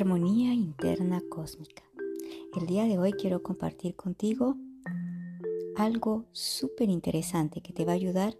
Armonía interna cósmica. El día de hoy quiero compartir contigo algo súper interesante que te va a ayudar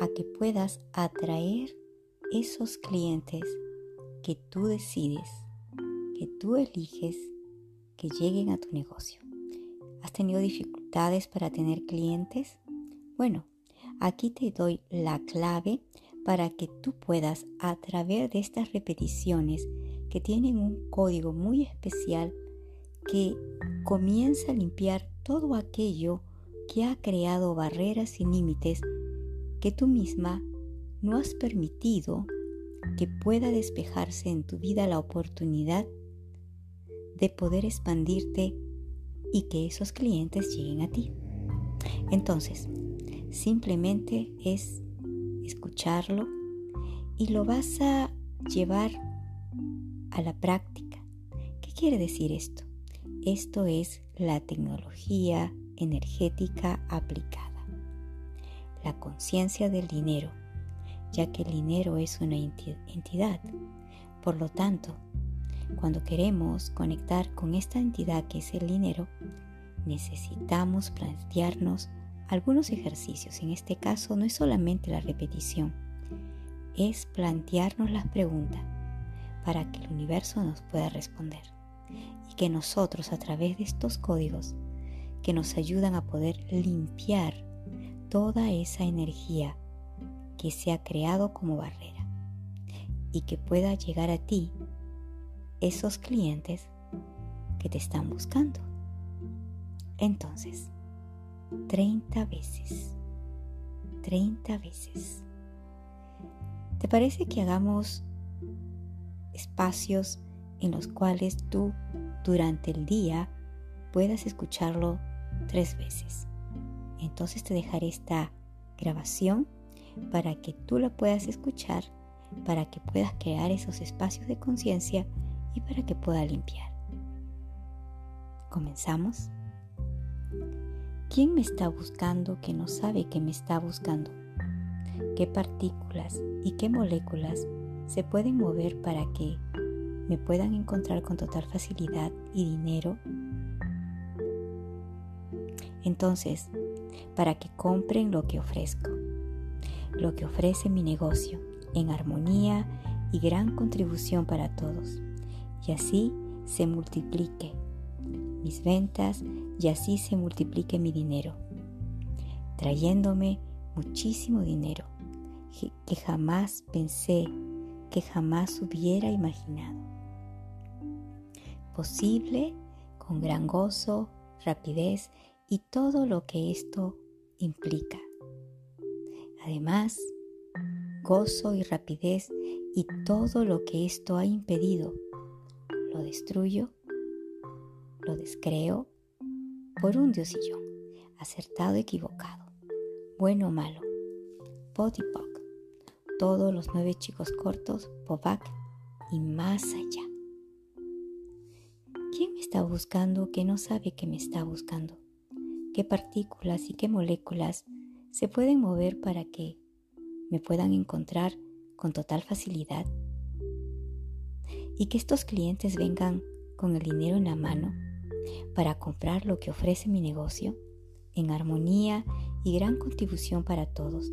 a que puedas atraer esos clientes que tú decides, que tú eliges que lleguen a tu negocio. ¿Has tenido dificultades para tener clientes? Bueno, aquí te doy la clave para que tú puedas a través de estas repeticiones que tienen un código muy especial que comienza a limpiar todo aquello que ha creado barreras y límites que tú misma no has permitido que pueda despejarse en tu vida la oportunidad de poder expandirte y que esos clientes lleguen a ti. Entonces, simplemente es escucharlo y lo vas a llevar a la práctica. ¿Qué quiere decir esto? Esto es la tecnología energética aplicada. La conciencia del dinero, ya que el dinero es una entidad. Por lo tanto, cuando queremos conectar con esta entidad que es el dinero, necesitamos plantearnos algunos ejercicios. En este caso no es solamente la repetición, es plantearnos las preguntas para que el universo nos pueda responder y que nosotros a través de estos códigos que nos ayudan a poder limpiar toda esa energía que se ha creado como barrera y que pueda llegar a ti esos clientes que te están buscando. Entonces, 30 veces. 30 veces. ¿Te parece que hagamos espacios en los cuales tú durante el día puedas escucharlo tres veces? Entonces te dejaré esta grabación para que tú la puedas escuchar, para que puedas crear esos espacios de conciencia y para que pueda limpiar. ¿Comenzamos? ¿Quién me está buscando que no sabe que me está buscando? ¿Qué partículas y qué moléculas se pueden mover para que me puedan encontrar con total facilidad y dinero? Entonces, para que compren lo que ofrezco, lo que ofrece mi negocio, en armonía y gran contribución para todos, y así se multiplique mis ventas y así se multiplique mi dinero, trayéndome muchísimo dinero que jamás pensé, que jamás hubiera imaginado. Posible con gran gozo, rapidez y todo lo que esto implica. Además, gozo y rapidez y todo lo que esto ha impedido, lo destruyo lo descreo por un diosillón, acertado, equivocado, bueno o malo, Potipoc, todos los nueve chicos cortos, Povac y más allá. ¿Quién me está buscando que no sabe que me está buscando? ¿Qué partículas y qué moléculas se pueden mover para que me puedan encontrar con total facilidad? Y que estos clientes vengan con el dinero en la mano para comprar lo que ofrece mi negocio en armonía y gran contribución para todos.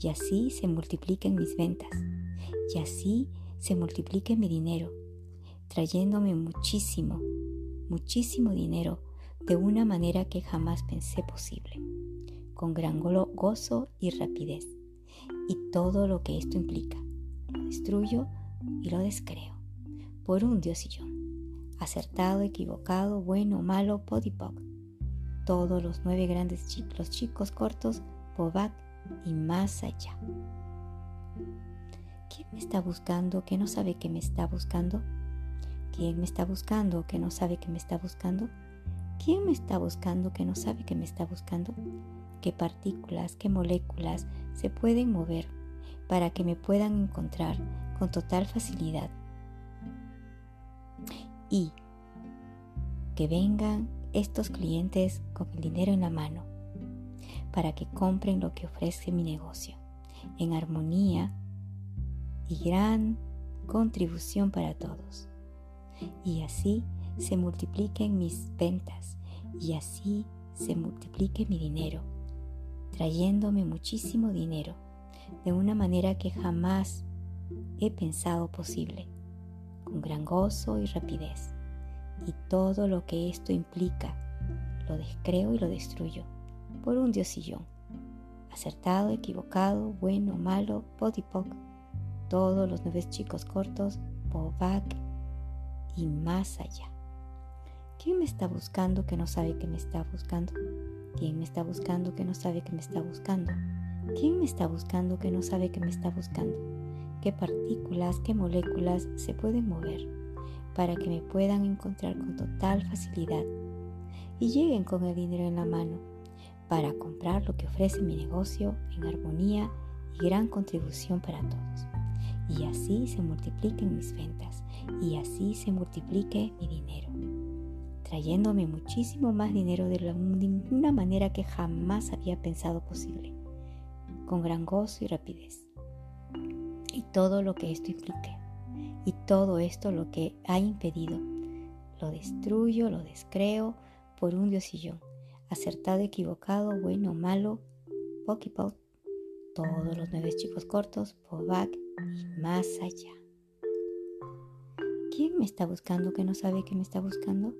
Y así se multipliquen mis ventas. Y así se multiplique mi dinero, trayéndome muchísimo, muchísimo dinero de una manera que jamás pensé posible, con gran gozo y rapidez. Y todo lo que esto implica, lo destruyo y lo descreo por un Dios y yo acertado, equivocado, bueno, malo, podipoc. Todos los nueve grandes chicos, chicos cortos, povac y más allá. ¿Quién me está buscando que no sabe que me está buscando? ¿Quién me está buscando que no sabe que me está buscando? ¿Quién me está buscando que no sabe que me está buscando? ¿Qué partículas, qué moléculas se pueden mover para que me puedan encontrar con total facilidad y que vengan estos clientes con el dinero en la mano para que compren lo que ofrece mi negocio en armonía y gran contribución para todos. y así se multipliquen mis ventas y así se multiplique mi dinero, trayéndome muchísimo dinero de una manera que jamás he pensado posible, con gran gozo y rapidez. Y todo lo que esto implica, lo descreo y lo destruyo por un diosillón. Acertado, equivocado, bueno, malo, podipoc, todos los nueve chicos cortos, bobac y más allá. ¿Quién me está buscando que no sabe que me está buscando? ¿Quién me está buscando que no sabe que me está buscando? ¿Quién me está buscando que no sabe que me está buscando? ¿Qué partículas, qué moléculas se pueden mover para que me puedan encontrar con total facilidad y lleguen con el dinero en la mano para comprar lo que ofrece mi negocio en armonía y gran contribución para todos? Y así se multipliquen mis ventas y así se multiplique mi dinero trayéndome muchísimo más dinero de, la, una manera que jamás había pensado posible, con gran gozo y rapidez. Y todo lo que esto implique, y todo esto lo que ha impedido, lo destruyo, lo descreo por un diosillón, acertado, equivocado, bueno, malo, pokipot, todos los nueve chicos cortos, pobac y más allá. ¿Quién me está buscando que no sabe que me está buscando?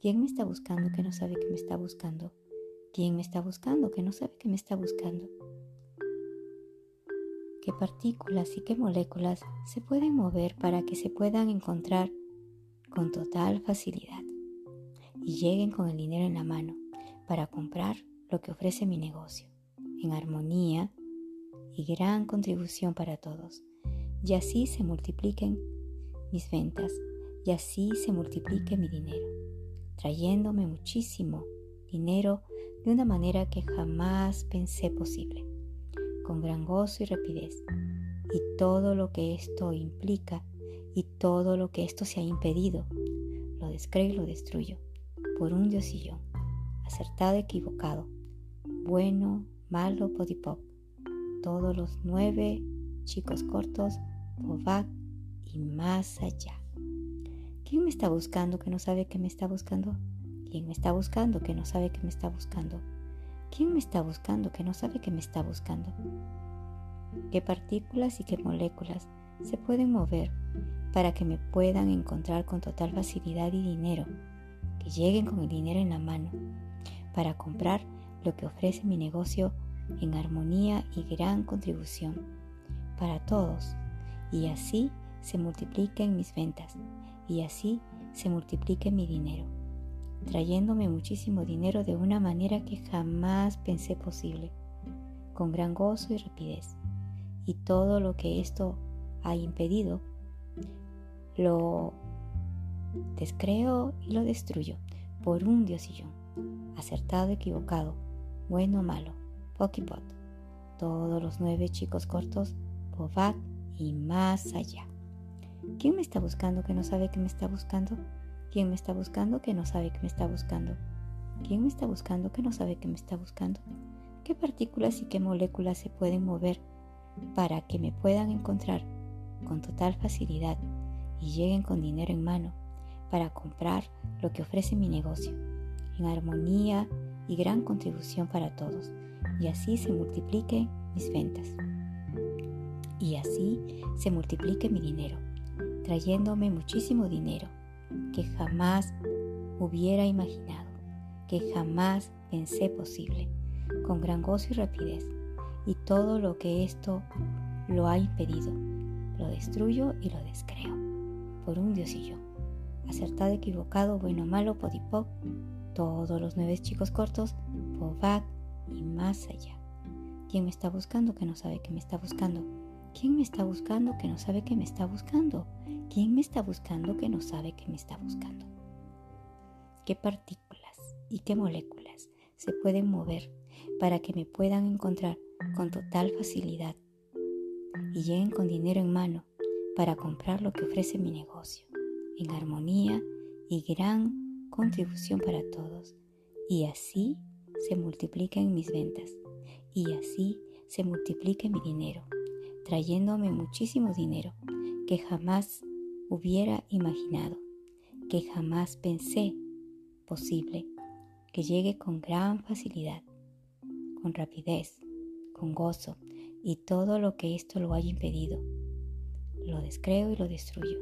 ¿Quién me está buscando que no sabe que me está buscando? ¿Quién me está buscando que no sabe que me está buscando? ¿Qué partículas y qué moléculas se pueden mover para que se puedan encontrar con total facilidad y lleguen con el dinero en la mano para comprar lo que ofrece mi negocio, en armonía y gran contribución para todos? Y así se multipliquen mis ventas y así se multiplique mi dinero trayéndome muchísimo dinero de una manera que jamás pensé posible, con gran gozo y rapidez. Y todo lo que esto implica y todo lo que esto se ha impedido, lo descreo y lo destruyo por un diosillón, acertado, equivocado, bueno, malo, podipop, todos los nueve chicos cortos, bobac y más allá. ¿Quién me está buscando que no sabe que me está buscando? ¿Quién me está buscando que no sabe que me está buscando? ¿Quién me está buscando que no sabe que me está buscando? ¿Qué partículas y qué moléculas se pueden mover para que me puedan encontrar con total facilidad y dinero? Que lleguen con el dinero en la mano para comprar lo que ofrece mi negocio en armonía y gran contribución para todos y así se multipliquen mis ventas y así se multiplique mi dinero, trayéndome muchísimo dinero de una manera que jamás pensé posible, con gran gozo y rapidez. Y todo lo que esto ha impedido, lo descreo y lo destruyo por un diosillón, acertado, equivocado, bueno o malo, pokipot, todos los nueve chicos cortos, Bobat y más allá. ¿Quién me está buscando que no sabe que me está buscando? ¿Quién me está buscando que no sabe que me está buscando? ¿Quién me está buscando que no sabe que me está buscando? ¿Qué partículas y qué moléculas se pueden mover para que me puedan encontrar con total facilidad y lleguen con dinero en mano para comprar lo que ofrece mi negocio, en armonía y gran contribución para todos, y así se multipliquen mis ventas. Y así se multiplique mi dinero trayéndome muchísimo dinero que jamás hubiera imaginado, que jamás pensé posible, con gran gozo y rapidez. Y todo lo que esto lo ha impedido, lo destruyo y lo descreo, por un diosillo. Acertado, equivocado, bueno, malo, podipoc, todos los nueve chicos cortos, povac y más allá. ¿Quién me está buscando que no sabe que me está buscando? ¿Quién me está buscando que no sabe que me está buscando? ¿Quién me está buscando que no sabe que me está buscando? ¿Qué partículas y qué moléculas se pueden mover para que me puedan encontrar con total facilidad y lleguen con dinero en mano para comprar lo que ofrece mi negocio, en armonía y gran contribución para todos? Y así se multipliquen mis ventas y así se multiplique mi dinero trayéndome muchísimo dinero que jamás hubiera imaginado que jamás pensé posible, que llegue con gran facilidad, con rapidez, con gozo y todo lo que esto lo haya impedido. Lo descreo y lo destruyo.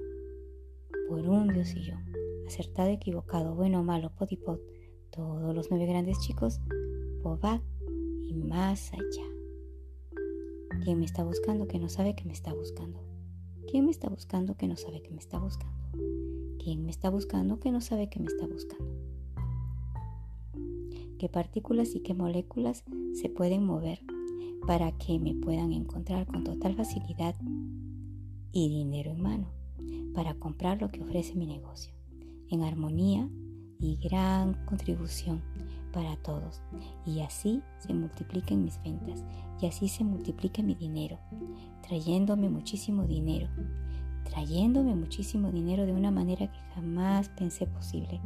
Por un Dios y yo, acertado, equivocado, bueno, malo, podipod, todos los nueve grandes chicos, Bobac y más allá. ¿Quién me está buscando que no sabe que me está buscando? ¿Quién me está buscando que no sabe que me está buscando? ¿Quién me está buscando que no sabe que me está buscando? ¿Qué partículas y qué moléculas se pueden mover para que me puedan encontrar con total facilidad y dinero en mano para comprar lo que ofrece mi negocio, en armonía y gran contribución para todos. Y así se multipliquen mis ventas y así se multiplique mi dinero, trayéndome muchísimo dinero, trayéndome muchísimo dinero de una manera que jamás pensé posible,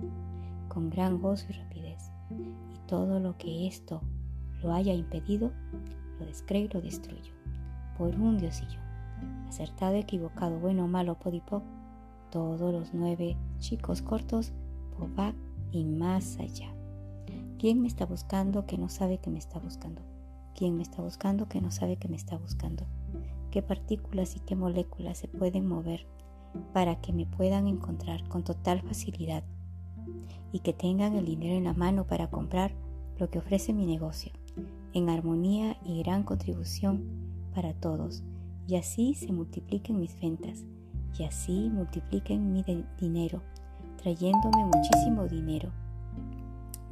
con gran gozo y rapidez. Y todo lo que esto lo haya impedido, lo descreo y lo destruyo, por un diosillo. Acertado, equivocado, bueno, malo, podipoc, todos los nueve chicos cortos, pobac y más allá. ¿Quién me está buscando que no sabe que me está buscando? ¿Quién me está buscando que no sabe que me está buscando? ¿Qué partículas y qué moléculas se pueden mover para que me puedan encontrar con total facilidad y que tengan el dinero en la mano para comprar lo que ofrece mi negocio, en armonía y gran contribución para todos, y así se multipliquen mis ventas, y así multipliquen mi dinero, trayéndome muchísimo dinero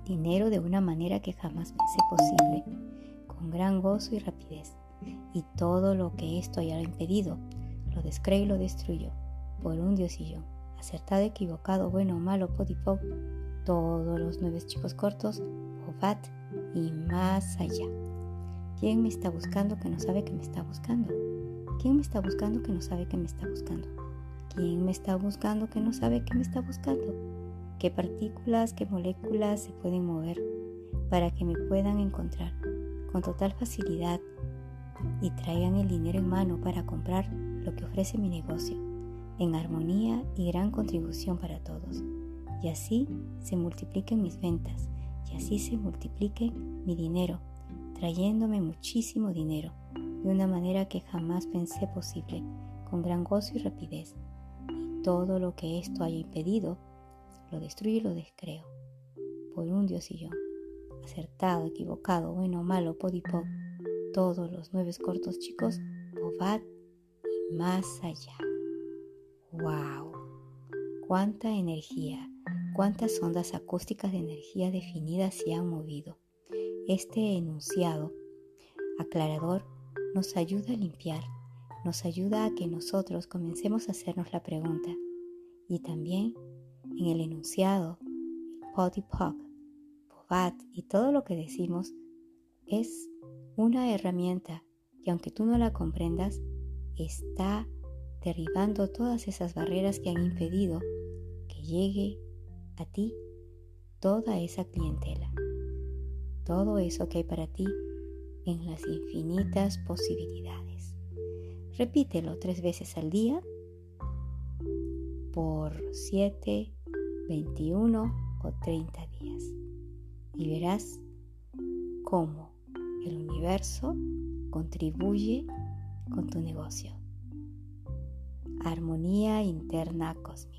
dinero de una manera que jamás pensé posible, con gran gozo y rapidez. Y todo lo que esto haya impedido, lo descreo y lo destruyo, por un Dios y yo, acertado, equivocado, bueno o malo, podipop, todos los nueve chicos cortos, Obat y más allá. ¿Quién me está buscando que no sabe que me está buscando? ¿Quién me está buscando que no sabe que me está buscando? ¿Quién me está buscando que no sabe que me está buscando? qué partículas, qué moléculas se pueden mover para que me puedan encontrar con total facilidad y traigan el dinero en mano para comprar lo que ofrece mi negocio, en armonía y gran contribución para todos. Y así se multipliquen mis ventas, y así se multiplique mi dinero, trayéndome muchísimo dinero, de una manera que jamás pensé posible, con gran gozo y rapidez. Todo lo que esto haya impedido, lo destruyo y lo descreo. Por un Dios y yo, acertado, equivocado, bueno, malo, podipo, todos los nueve cortos chicos, Bobat y más allá. ¡Wow! ¡Cuánta energía! ¿Cuántas ondas acústicas de energía definidas se han movido? Este enunciado aclarador nos ayuda a limpiar, nos ayuda a que nosotros comencemos a hacernos la pregunta y también en el enunciado, el pop, pobat y todo lo que decimos es una herramienta que aunque tú no la comprendas, está derribando todas esas barreras que han impedido que llegue a ti toda esa clientela, todo eso que hay para ti en las infinitas posibilidades. Repítelo tres veces al día por siete 21 o 30 días y verás cómo el universo contribuye con tu negocio. Armonía interna cósmica.